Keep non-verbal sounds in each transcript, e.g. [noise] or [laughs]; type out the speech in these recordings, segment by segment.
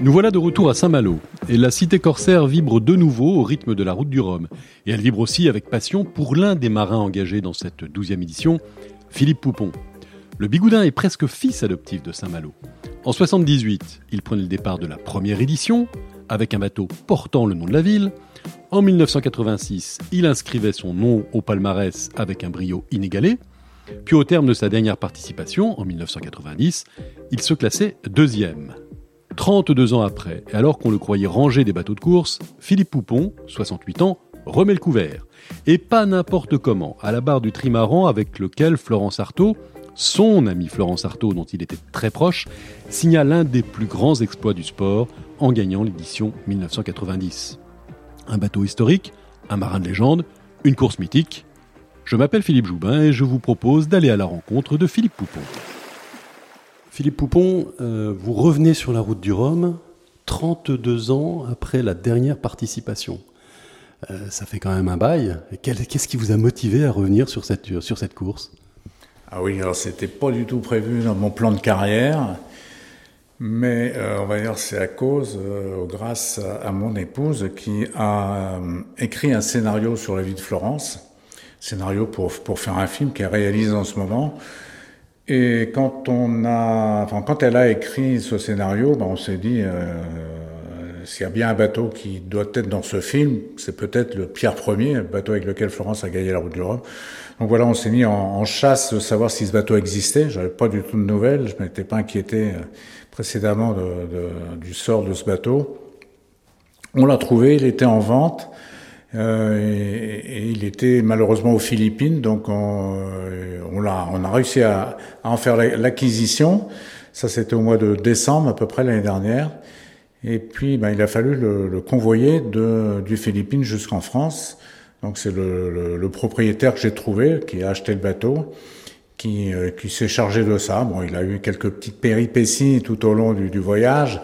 Nous voilà de retour à Saint-Malo, et la cité corsaire vibre de nouveau au rythme de la route du Rhum. Et elle vibre aussi avec passion pour l'un des marins engagés dans cette douzième édition, Philippe Poupon. Le Bigoudin est presque fils adoptif de Saint-Malo. En 78, il prenait le départ de la première édition, avec un bateau portant le nom de la ville. En 1986, il inscrivait son nom au palmarès avec un brio inégalé. Puis au terme de sa dernière participation, en 1990, il se classait deuxième. 32 ans après, et alors qu'on le croyait rangé des bateaux de course, Philippe Poupon, 68 ans, remet le couvert. Et pas n'importe comment, à la barre du trimaran avec lequel Florence Artaud, son ami Florence Artaud dont il était très proche, signa l'un des plus grands exploits du sport en gagnant l'édition 1990. Un bateau historique, un marin de légende, une course mythique. Je m'appelle Philippe Joubin et je vous propose d'aller à la rencontre de Philippe Poupon. Philippe Poupon, euh, vous revenez sur la route du Rhum 32 ans après la dernière participation. Euh, ça fait quand même un bail. Qu'est-ce qui vous a motivé à revenir sur cette, sur cette course? Ah oui, alors c'était pas du tout prévu dans mon plan de carrière, mais euh, on va dire c'est à cause, grâce à, mon épouse qui a écrit un scénario sur la vie de Florence, scénario pour, pour faire un film qui est réalisé en ce moment. Et quand on a, enfin, quand elle a écrit ce scénario, ben on s'est dit, euh, s'il y a bien un bateau qui doit être dans ce film, c'est peut-être le Pierre Ier, le bateau avec lequel Florence a gagné la route du Rhum. Donc voilà, on s'est mis en, chasse de savoir si ce bateau existait. J'avais pas du tout de nouvelles, je m'étais pas inquiété euh, précédemment de, de, du sort de ce bateau. On l'a trouvé, il était en vente. Euh, et, il était malheureusement aux Philippines, donc on, euh, a, réussi à, en faire l'acquisition. Ça, c'était au mois de décembre, à peu près l'année dernière. Et puis, ben, il a fallu le, convoyer du Philippines jusqu'en France. Donc, c'est le, propriétaire que j'ai trouvé, qui a acheté le bateau, qui, euh, qui s'est chargé de ça. Bon, il a eu quelques petites péripéties tout au long du voyage.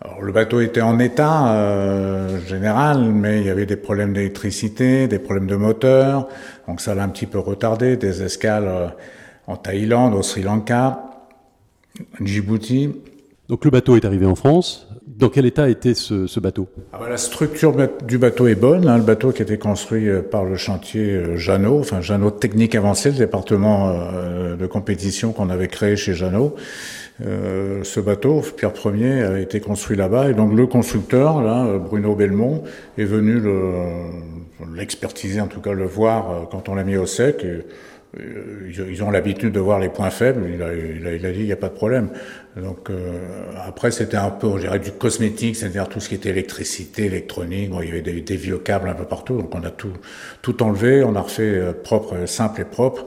Alors, le bateau était en état euh, général, mais il y avait des problèmes d'électricité, des problèmes de moteur, donc ça l'a un petit peu retardé. Des escales euh, en Thaïlande, au Sri Lanka, Djibouti. Donc le bateau est arrivé en France. Dans quel état était ce, ce bateau? Ah bah, La structure du bateau est bonne. Hein. Le bateau qui a été construit euh, par le chantier euh, Jeannot, enfin Jeannot Technique Avancée, le département euh, de compétition qu'on avait créé chez Jeannot. Euh, ce bateau, Pierre Ier, a été construit là-bas. Et donc le constructeur, là, Bruno Belmont, est venu l'expertiser, en tout cas le voir quand on l'a mis au sec. Ils ont l'habitude de voir les points faibles. Il a, il a, il a dit il n'y a pas de problème. Donc euh, après c'était un peu, je du cosmétique, c'est-à-dire tout ce qui était électricité, électronique. Bon, il y avait des, des, vieux câbles un peu partout, donc on a tout tout enlevé, on a refait euh, propre, simple et propre.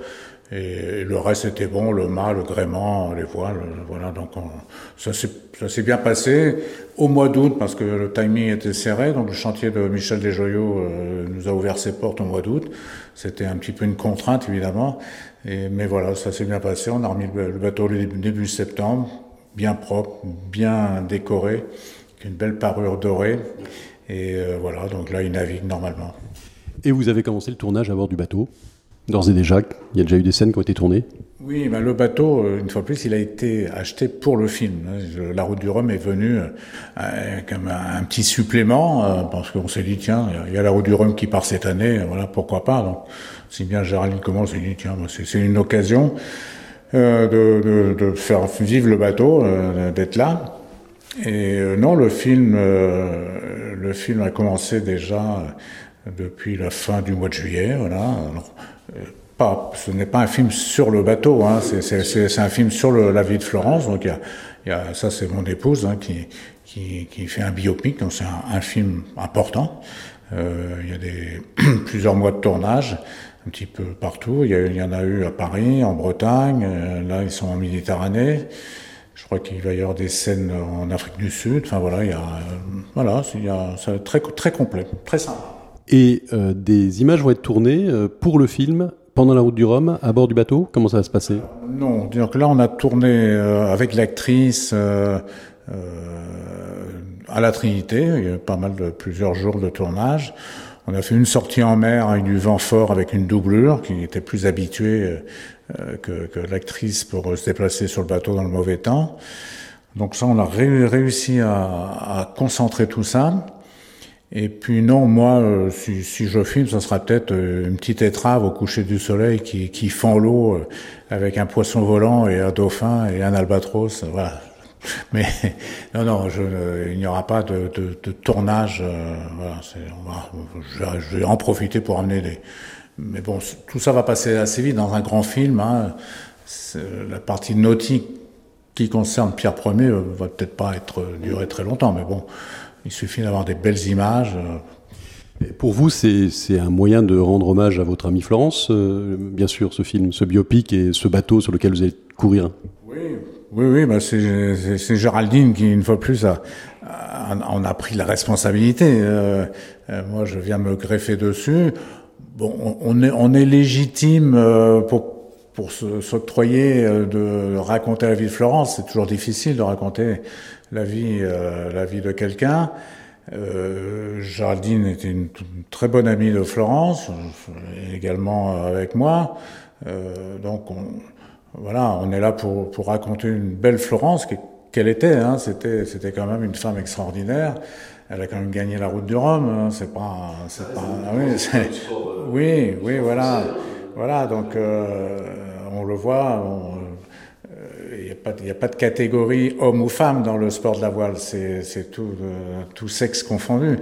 Et, le reste était bon, le mât, le gréement, les voiles, voilà. Donc on, ça s'est bien passé au mois d'août parce que le timing était serré. Donc le chantier de Michel Desjoyaux euh, nous a ouvert ses portes au mois d'août. C'était un petit peu une contrainte évidemment, mais voilà, ça s'est bien passé. On a remis le, bateau le début septembre bien propre, bien décoré, une belle parure dorée. Et euh, voilà, donc là, il navigue normalement. Et vous avez commencé le tournage à bord du bateau? D'ores et déjà, il y a déjà eu des scènes qui ont été tournées Oui, ben le bateau, euh, une fois plus, il a été acheté pour le film. La route du Rhum est venue euh, comme un, petit supplément, parce qu'on s'est dit, tiens, il y a la route du Rhum qui part cette année, voilà, pourquoi pas. Donc, si bien Géraldine commence, il dit, tiens, c'est une occasion. Euh, de, faire vivre le bateau, euh, d'être là. Et euh, non, le film, le film a commencé déjà depuis la fin du mois de juillet. Voilà. Pas, ce n'est pas un film sur le bateau, hein, c'est un film sur la vie de Florence. Donc y a, y a ça, c'est mon épouse hein, qui, qui, qui, fait un biopic, donc c'est un, film important. Euh, il y a des [clears throat] plusieurs mois de tournage un petit peu partout. Il y, en a eu à Paris, en Bretagne, euh, là ils sont en Méditerranée. Je crois qu'il va y avoir des scènes en Afrique du Sud. Enfin voilà, il y a, euh, voilà, il y a, c'est très très complet, très simple. Et euh, des images vont être tournées pour le film pendant la route du Rhum, à bord du bateau Comment ça va se passer? Non, donc là on a tourné avec l'actrice à la Trinité. Il y a eu pas mal de plusieurs jours de tournage. On a fait une sortie en mer avec du vent fort, avec une doublure qui était plus habituée que, que l'actrice pour se déplacer sur le bateau dans le mauvais temps. Donc ça, on a réussi à, à, concentrer tout ça. Et puis non, moi, euh, si, si, je filme, ça sera peut-être euh, une petite étrave au coucher du soleil qui, qui fend l'eau euh, avec un poisson volant et un dauphin et un albatros. Voilà. [laughs] Mais non, non, je, il n'y aura pas de, de, de tournage. voilà, je, je, vais en profiter pour amener des. Mais bon, tout ça va passer assez vite dans un grand film. Hein. La partie nautique qui concerne Pierre Ier va peut-être pas être durer très longtemps, mais bon. Il suffit d'avoir des belles images. pour vous, c'est un moyen de rendre hommage à votre amie Florence, euh, bien sûr, ce film, ce biopic et ce bateau sur lequel vous allez courir. Oui, oui, oui bah c'est Géraldine qui, une fois plus, a, on a pris la responsabilité. Euh, euh, moi, je viens me greffer dessus. Bon, on est, on est légitime pour pour s'octroyer de raconter la vie de Florence. C'est toujours difficile de raconter la vie, euh, la vie de quelqu'un. Euh, Géraldine était une, très bonne amie de Florence, également avec moi. Euh, donc on, voilà, on est là pour, pour raconter une belle Florence qu'elle était. Hein, c'était c'était quand même une femme extraordinaire. Elle a quand même gagné la route du Rhum. Hein, c'est pas c'est pas ah oui, [laughs] oui oui voilà voilà donc euh, on le voit. On, il n'y a pas de catégorie homme ou femme dans le sport de la voile, c'est tout, euh, tout sexe confondu.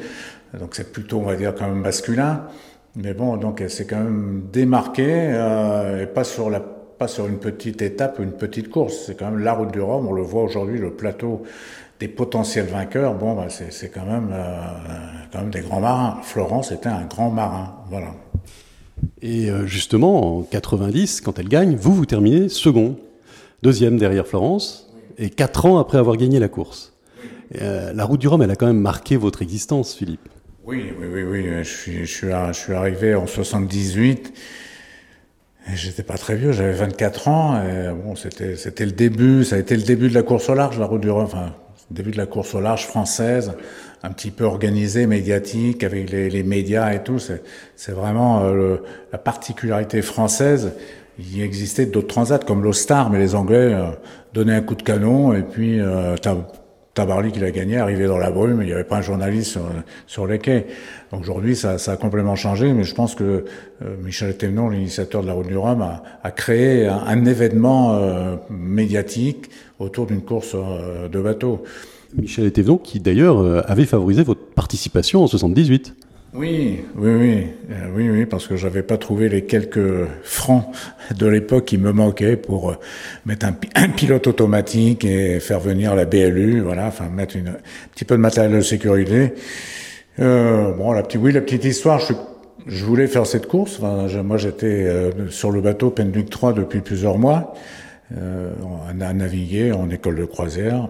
Donc c'est plutôt, on va dire, quand même masculin. Mais bon, donc s'est quand même démarquée, euh, et pas sur, une petite étape une petite course. C'est quand même la route du Rhum. On le voit aujourd'hui, le plateau des potentiels vainqueurs. Bon, bah, c'est quand même, euh, quand même des grands marins. Florence était un grand marin. Voilà. Et euh, justement, en 90, quand elle gagne, vous, vous terminez second deuxième derrière Florence, et quatre ans après avoir gagné la course. Euh, la route du Rhum, elle a quand même marqué votre existence, Philippe. Oui, oui, oui, oui. Je suis, je suis, arrivé en 78. J'étais pas très vieux, j'avais 24 ans. Et bon, c'était, c'était le début, ça a été le début de la course au large, la route du Rhum. Enfin, début de la course au large française, un petit peu organisée, médiatique, avec les, les médias et tout. C'est, vraiment euh, la particularité française il existait d'autres transats comme l'Ostar, mais les Anglais euh, donnaient un coup de canon et puis euh, Tabarly qui l'a gagné, arrivé dans la brume, il n'y avait pas un journaliste sur, les quais. Aujourd'hui, ça, ça, a complètement changé, mais je pense que euh, Michel Thévenon, l'initiateur de la Route du Rhum, a, a créé un, événement euh, médiatique autour d'une course de bateau. Michel Thévenon, qui d'ailleurs avait favorisé votre participation en 78. Oui, oui, oui, euh, oui, oui, parce que j'avais pas trouvé les quelques francs de l'époque qui me manquaient pour euh, mettre un, pilote automatique et faire venir la BLU, voilà, enfin mettre une, un petit peu de matériel de sécurité. Euh, bon, la petite, oui, la petite histoire, je, je voulais faire cette course. moi, j'étais euh, sur le bateau Penduc 3 depuis plusieurs mois, euh, à, naviguer en école de croisière.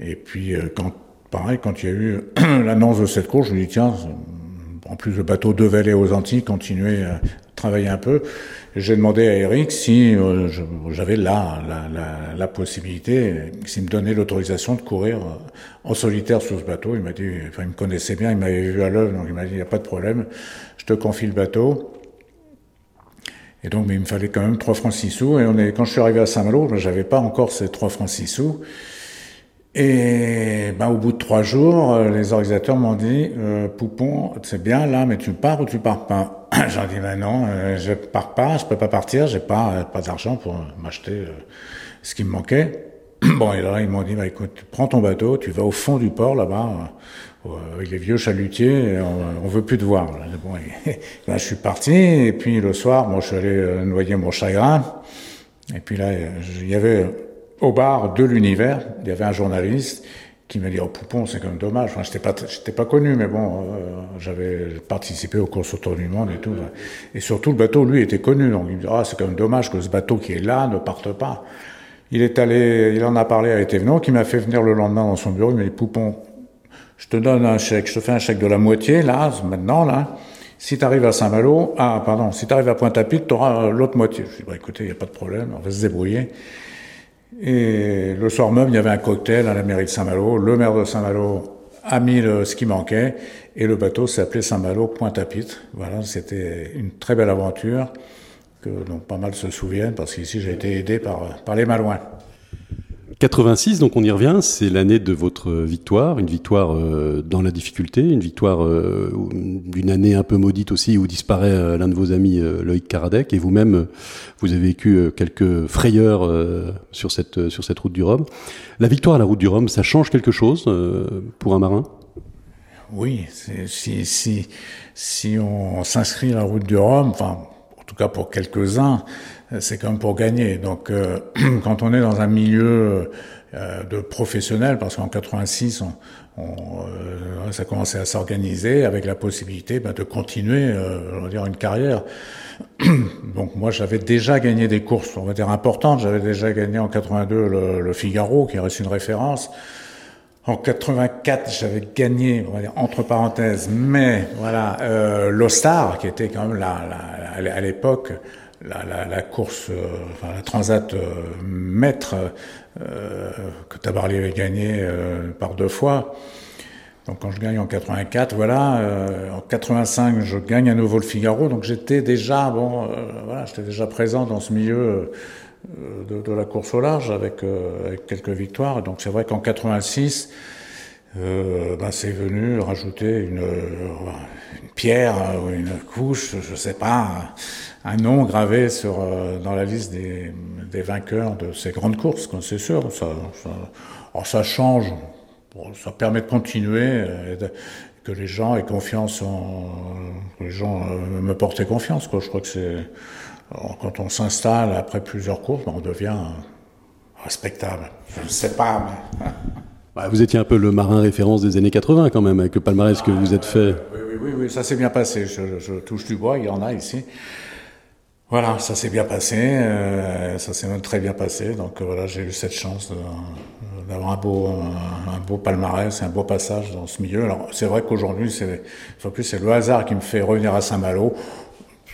Et puis, quand, pareil, quand il y a eu [clears throat] l'annonce de cette course, je me dis tiens en plus le bateau devait aller aux Antilles, continuer à travailler un peu. J'ai demandé à Eric si euh, j'avais là la, la, la, possibilité, s'il me donnait l'autorisation de courir euh, en solitaire sur ce bateau. Il m'a dit, enfin il me connaissait bien, il m'avait vu à l'œuvre, donc il m'a dit, il n'y a pas de problème, je te confie le bateau. Et donc, il me fallait quand même 3 francs 6 sous. Et quand je suis arrivé à Saint-Malo, j'avais pas encore ces 3 francs 6 sous. Et ben, au bout de trois jours, euh, les organisateurs m'ont dit euh, Poupon, c'est bien là, mais tu pars ou tu pars pas? [coughs] J'ai dit ben non, euh, je pars pas, je peux pas partir, j'ai pas euh, pas d'argent pour m'acheter ce qui me manquait. [coughs] bon, et là ils m'ont dit bah écoute, prends ton bateau, tu vas au fond du port là-bas avec les vieux chalutiers, on, on veut plus te voir. Bon, et, [laughs] là je suis parti et puis le soir, moi je suis allé noyer mon chagrin. Et puis là, il y avait au bar de l'univers, il y avait un journaliste qui m'a dit oh Poupon c'est quand même dommage enfin j'étais pas j'étais pas connu mais bon euh, j'avais participé aux courses autour du monde et tout et surtout le bateau lui était connu donc il me dit ah c'est quand même dommage que ce bateau qui est là ne parte pas il est allé il en a parlé à Etévenot qui m'a fait venir le lendemain dans son bureau il m'a dit Poupon je te donne un chèque je te fais un chèque de la moitié là maintenant là si tu arrives à Saint-Malo ah pardon si tu arrives à Pointe-à-Pitre tu auras l'autre moitié je dis bah écoutez il y a pas de problème on va se débrouiller et le soir même, il y avait un cocktail à la mairie de Saint-Malo. Le maire de Saint-Malo a mis ce qui manquait et le bateau s'appelait Saint-Malo Pointe-à-Pitre. Voilà, c'était une très belle aventure que donc, pas mal se souviennent, parce qu'ici j'ai été aidé par, par les Malouins. 86, donc on y revient, c'est l'année de votre victoire, une victoire euh, dans la difficulté, une victoire euh, d'une année un peu maudite aussi où disparaît euh, l'un de vos amis, Loïc Karadec, et vous-même, vous avez vécu quelques frayeurs sur cette sur cette route du Rhum. La victoire à la route du Rhum, ça change quelque chose pour un marin? Oui, si si si on s'inscrit à la route du Rhum, enfin en tout cas pour quelques-uns, c'est comme pour gagner. Donc euh, [clears throat] quand on est dans un milieu euh, de professionnels, parce qu'en 86, on, euh, ça commençait à s'organiser avec la possibilité bah, de continuer, on va dire, une carrière. [clears throat] Donc moi, j'avais déjà gagné des courses, on va dire importantes. J'avais déjà gagné en 82 le, le Figaro, qui reste une référence. En 84, j'avais gagné, on va dire, entre parenthèses, mais voilà, euh, l'Ostar, qui était quand même la, à l'époque la, la, la, course, euh, enfin la Transat euh, maître euh, que Tabarly avait gagné euh, par deux fois. Donc quand je gagne en 84, voilà, en 85, je gagne à nouveau le Figaro. Donc j'étais déjà, bon, voilà, j'étais déjà présent dans ce milieu de, de, la course au large avec, avec quelques victoires. Donc c'est vrai qu'en 86, euh, ben c'est venu rajouter une, une pierre ou une couche, je sais pas, un nom gravé sur, euh, dans la liste des, des, vainqueurs de ces grandes courses, c'est sûr. Ça, ça, ça change, ça permet de continuer, euh, que les gens aient confiance en, que les gens euh, me portent confiance. Quoi. Je crois que c'est quand on s'installe après plusieurs courses, ben on devient respectable. Je sais pas, mais... [laughs] Bah, vous étiez un peu le marin référence des années 80 quand même, avec le palmarès que vous êtes fait. Oui, oui, oui, oui ça s'est bien passé. Je, touche du bois, il y en a ici. Voilà, ça s'est bien passé, euh, ça s'est même très bien passé. Donc euh, voilà, j'ai eu cette chance d'avoir un beau, un, beau palmarès, un beau passage dans ce milieu. Alors c'est vrai qu'aujourd'hui, c'est, plus c'est le hasard qui me fait revenir à Saint-Malo.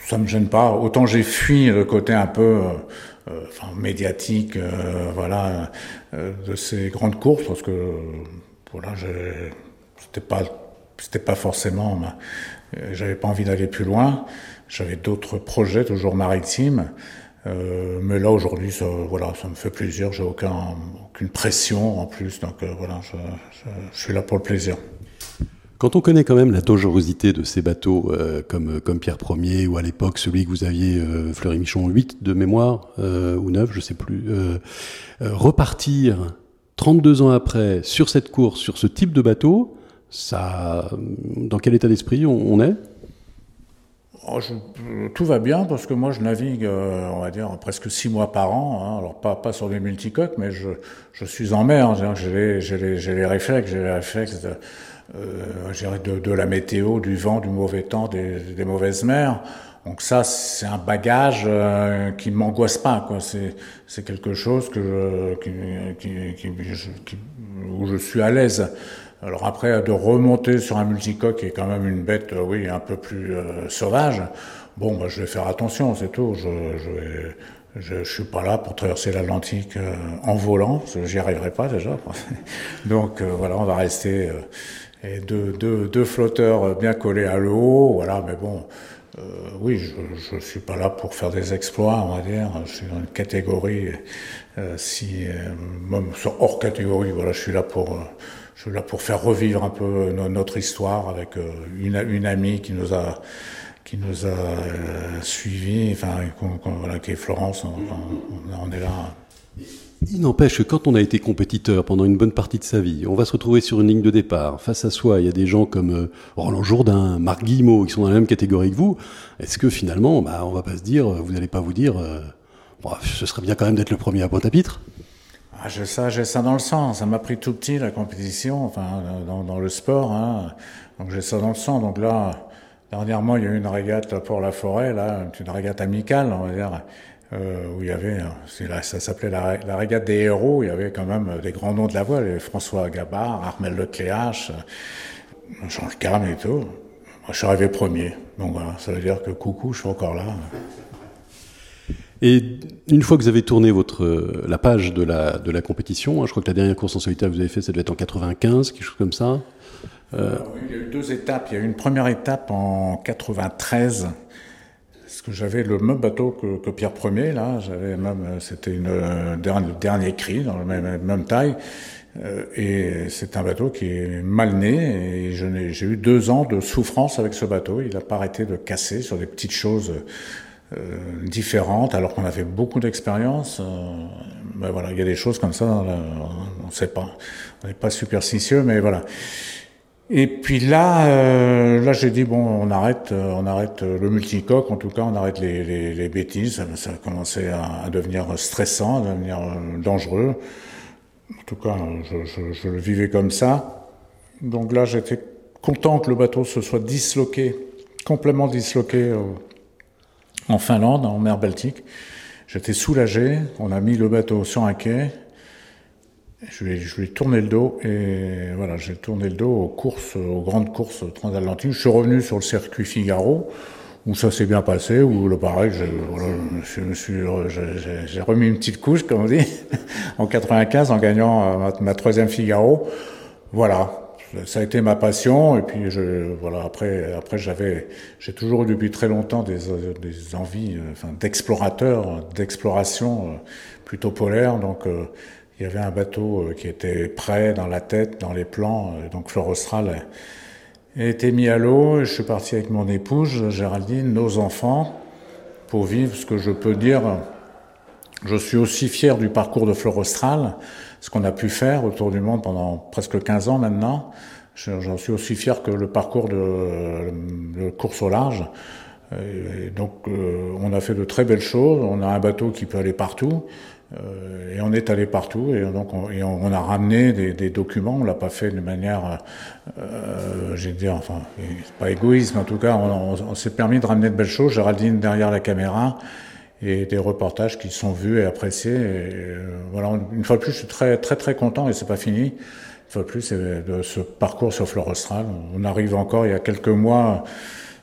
Ça me gêne pas. Autant j'ai fui le côté un peu, euh, médiatique, euh, voilà, euh, de ces grandes courses parce que voilà, c'était pas, c'était pas forcément, j'avais pas envie d'aller plus loin. J'avais d'autres projets, toujours maritimes. Euh, mais là aujourd'hui, ça, voilà, ça me fait plaisir. J'ai aucun, aucune pression en plus, donc euh, voilà, je, suis là pour le plaisir. Quand on connaît quand même la dangerosité de ces bateaux euh, comme comme Pierre Ier ou à l'époque celui que vous aviez euh, Fleury Michon 8 de mémoire euh, ou 9, je sais plus, repartir 32 ans après sur cette course, sur ce type de bateau, ça, dans quel état d'esprit on, est? Oh, tout va bien parce que moi je navigue, euh, on va dire, presque six mois par an. Hein. Alors pas, sur des multicoques, mais je, suis en mer. J'ai les, réflexes, j'ai les réflexes euh, de, de, la météo, du vent, du mauvais temps, des, des mauvaises mers. Donc ça, c'est un bagage euh, qui m'angoisse pas. C'est, quelque chose que je, qui, qui, qui, où je suis à l'aise. Alors après, de remonter sur un multicoque qui est quand même une bête, euh, oui, un peu plus euh, sauvage, bon, bah, je vais faire attention, c'est tout. Je, je, vais, je, suis pas là pour traverser l'Atlantique euh, en volant, j'y arriverai pas déjà. [laughs] Donc euh, voilà, on va rester euh, et deux, deux, deux, flotteurs bien collés à l'eau, voilà, mais bon. oui, je ne suis pas là pour faire des exploits, on va dire. Je suis dans une catégorie, si même hors catégorie, voilà, je suis là pour je suis là pour faire revivre un peu notre histoire avec euh, une, une amie qui nous a qui nous a euh, suivis, enfin, voilà, qui est Florence, on est là. Il n'empêche que quand on a été compétiteur pendant une bonne partie de sa vie, on va se retrouver sur une ligne de départ. Face à soi, il y a des gens comme euh, Roland Jourdain, Marc Guillemot, qui sont dans la même catégorie que vous. Est-ce que finalement, bah, on va pas se dire, vous n'allez pas vous dire, euh, bon, ce serait bien quand même d'être le premier à Pointe-à-Pitre? Ah, j'ai ça, j'ai ça dans le sang. Ça m'a pris tout petit la compétition, enfin dans, dans le sport. Hein. Donc j'ai ça dans le sang. Donc là, dernièrement, il y a eu une régate pour la forêt, là, une régate amicale, on va dire, euh, où il y avait, là, ça s'appelait la, la, régate des héros. Il y avait quand même des grands noms de la voile, François Gabard, Armel Lecléache, Jean Cam et tout. Moi, je suis arrivé premier. Donc voilà, ça veut dire que coucou, je suis encore là. Et une fois que vous avez tourné votre la page de la de la compétition, hein, je crois que la dernière course en solitaire que vous avez fait, ça devait être en 95, quelque chose comme ça. Euh... il y a eu deux étapes. Il y a eu une première étape en 93. Parce que j'avais le même bateau que, Pierre Ier, là. J'avais même, c'était une le dernier cri dans la même, même taille. et c'est un bateau qui est mal né. Et j'ai eu deux ans de souffrance avec ce bateau. Il n'a pas arrêté de casser sur des petites choses euh, différentes, alors qu'on avait beaucoup d'expérience. Euh, ben voilà, il y a des choses comme ça, on ne sait pas. On n'est pas superstitieux, mais voilà. Et puis là, euh, là j'ai dit bon, on arrête, on arrête le multicoque. En tout cas, on arrête les, les, les bêtises. Ça, a commencé à, à, devenir stressant, à devenir dangereux. En tout cas, je, je, je le vivais comme ça. Donc là, j'étais content que le bateau se soit disloqué, complètement disloqué en Finlande, en mer Baltique. J'étais soulagé. On a mis le bateau sur un quai. Je lui, ai, je lui ai tourné le dos et voilà, j'ai tourné le dos aux courses, aux grandes courses transatlantiques. Je suis revenu sur le circuit Figaro où ça s'est bien passé, où le pareil, j'ai remis une petite couche, comme on dit, [laughs] en 95 en gagnant ma, ma troisième Figaro. Voilà, ça a été ma passion et puis je voilà après après j'avais j'ai toujours eu depuis très longtemps des, des envies euh, enfin d'explorateur d'exploration euh, plutôt polaire donc euh, il y avait un bateau qui était prêt dans la tête dans les plans donc Fleur Austral a été mis à l'eau je suis parti avec mon épouse Géraldine nos enfants pour vivre ce que je peux dire je suis aussi fier du parcours de Fleur Austral ce qu'on a pu faire autour du monde pendant presque 15 ans maintenant. J'en suis aussi fier que le parcours de, course au large. Donc, euh, on a fait de très belles choses. On a un bateau qui peut aller partout. Euh, et on est allé partout. Et donc, on, on, a ramené des, des, documents. On l'a pas fait de manière, euh, j'ai dire, enfin, pas égoïste, mais en tout cas, on, s'est permis de ramener de belles choses. Géraldine derrière la caméra et des reportages qui sont vus et appréciés. Et, voilà, une fois de plus, je suis très très très content et c'est pas fini. Une fois de plus, de ce parcours sur Flore Austral. On arrive encore il y a quelques mois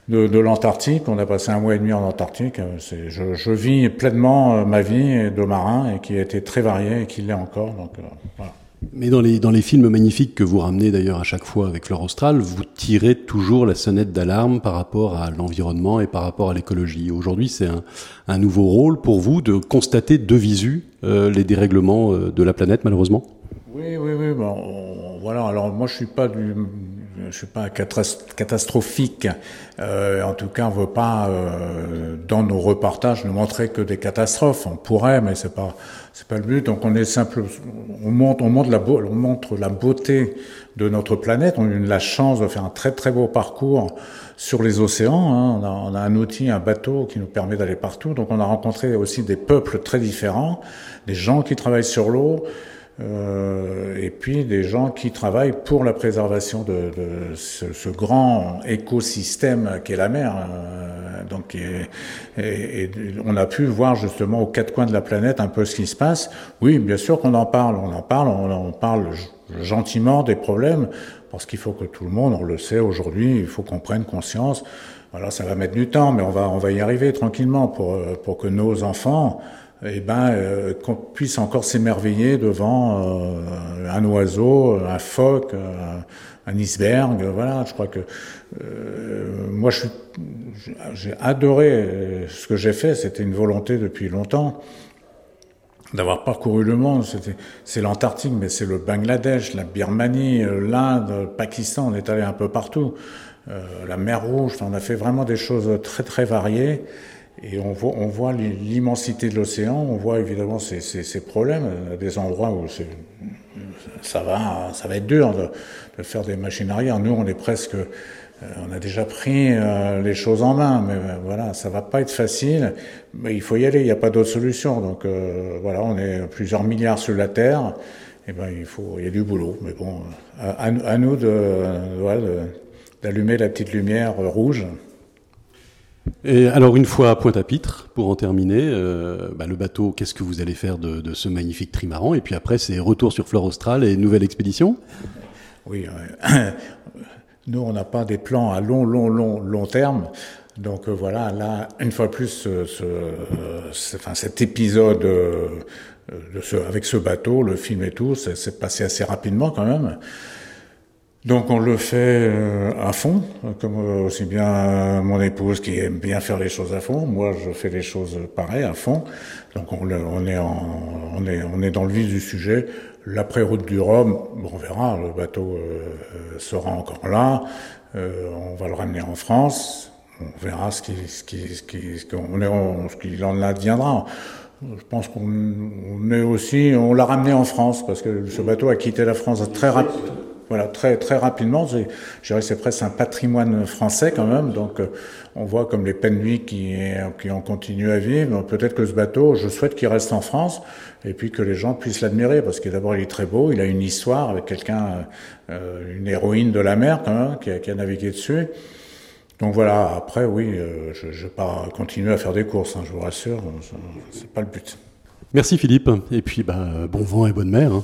de, de l'Antarctique. On a passé un mois et demi en Antarctique. Je, je, vis pleinement ma vie de marin et qui a été très variée et qui l'est encore. Donc voilà. Mais dans les, dans les films magnifiques que vous ramenez d'ailleurs à chaque fois avec Fleur Austral, vous tirez toujours la sonnette d'alarme par rapport à l'environnement et par rapport à l'écologie. Aujourd'hui, c'est un, un, nouveau rôle pour vous de constater de visu euh, les dérèglements euh, de la planète, malheureusement? Oui, oui, oui. Bon, voilà, alors moi je suis pas du, je suis pas catastrophique. Euh, en tout cas, on veut pas euh, dans nos reportages ne montrer que des catastrophes. On pourrait, mais c'est pas c'est pas le but. Donc on est simple, on montre on montre la on montre la beauté de notre planète. On a eu la chance de faire un très très beau parcours sur les océans. Hein. On, a, on, a, un outil, un bateau qui nous permet d'aller partout. Donc on a rencontré aussi des peuples très différents, des gens qui travaillent sur l'eau. Euh, et puis des gens qui travaillent pour la préservation de, de ce, ce, grand écosystème qu'est la mer. Euh, donc, et, et, on a pu voir justement aux quatre coins de la planète un peu ce qui se passe. Oui, bien sûr qu'on en parle, on en parle, on, on parle gentiment des problèmes, parce qu'il faut que tout le monde, on le sait aujourd'hui, il faut qu'on prenne conscience. Alors ça va mettre du temps, mais on va on va y arriver tranquillement pour pour que nos enfants eh ben, euh, qu'on puisse encore s'émerveiller devant euh, un oiseau, un phoque, un, un iceberg. Voilà, je crois que euh, moi, j'ai adoré ce que j'ai fait. C'était une volonté depuis longtemps d'avoir parcouru le monde. C'est l'Antarctique, mais c'est le Bangladesh, la Birmanie, l'Inde, le Pakistan. On est allé un peu partout. la mer Rouge. On a fait vraiment des choses très très variées. Et on voit, on voit l'immensité de l'océan, on voit évidemment ces, ces, ces problèmes, des endroits où ça va, ça va être dur de, de, faire des machines arrière. Nous, on est presque, euh, on a déjà pris euh, les choses en main, mais euh, voilà, ça va pas être facile. Mais il faut y aller, il n'y a pas d'autre solution. Donc voilà, on est plusieurs milliards sur la Terre. Et eh ben il faut, il y a du boulot. Mais bon, à, à nous de, voilà, d'allumer la petite lumière rouge. Et alors une fois à Pointe-à-Pitre, pour en terminer, euh, bah, le bateau, qu'est-ce que vous allez faire de, ce magnifique trimaran? Et puis après, c'est retour sur Flore Austral et nouvelle expédition? Oui, euh, [coughs] nous, on n'a pas des plans à long, long, long, long terme. Donc euh, voilà, là, une fois plus, enfin, cet épisode avec ce bateau, le film et tout, c'est passé assez rapidement quand même. Donc on le fait à fond, comme aussi bien mon épouse qui aime bien faire les choses à fond, moi je fais les choses pareil à fond. Donc on, on est, on est, on est dans le vif du sujet. L'après-route du Rhum, on verra, le bateau sera encore là, on va le ramener en France, on verra ce qu'il ce qui, ce qui, ce qu'il en adviendra. Je pense qu'on est aussi, on l'a ramené en France parce que ce bateau a quitté la France très rapidement. Voilà, très très rapidement. Je dirais c'est presque un patrimoine français quand même. Donc euh, on voit comme les peines nuits qui qui ont continué à vivre. Peut-être que ce bateau, je souhaite qu'il reste en France et puis que les gens puissent l'admirer parce que d'abord il est très beau, il a une histoire avec quelqu'un, euh, une héroïne de la mer quand même qui a, qui a navigué dessus. Donc voilà, après, oui, euh, je ne vais pas continuer à faire des courses, hein, je vous rassure, c'est pas le but. Merci Philippe, et puis bah, bon vent et bonne mer. Hein.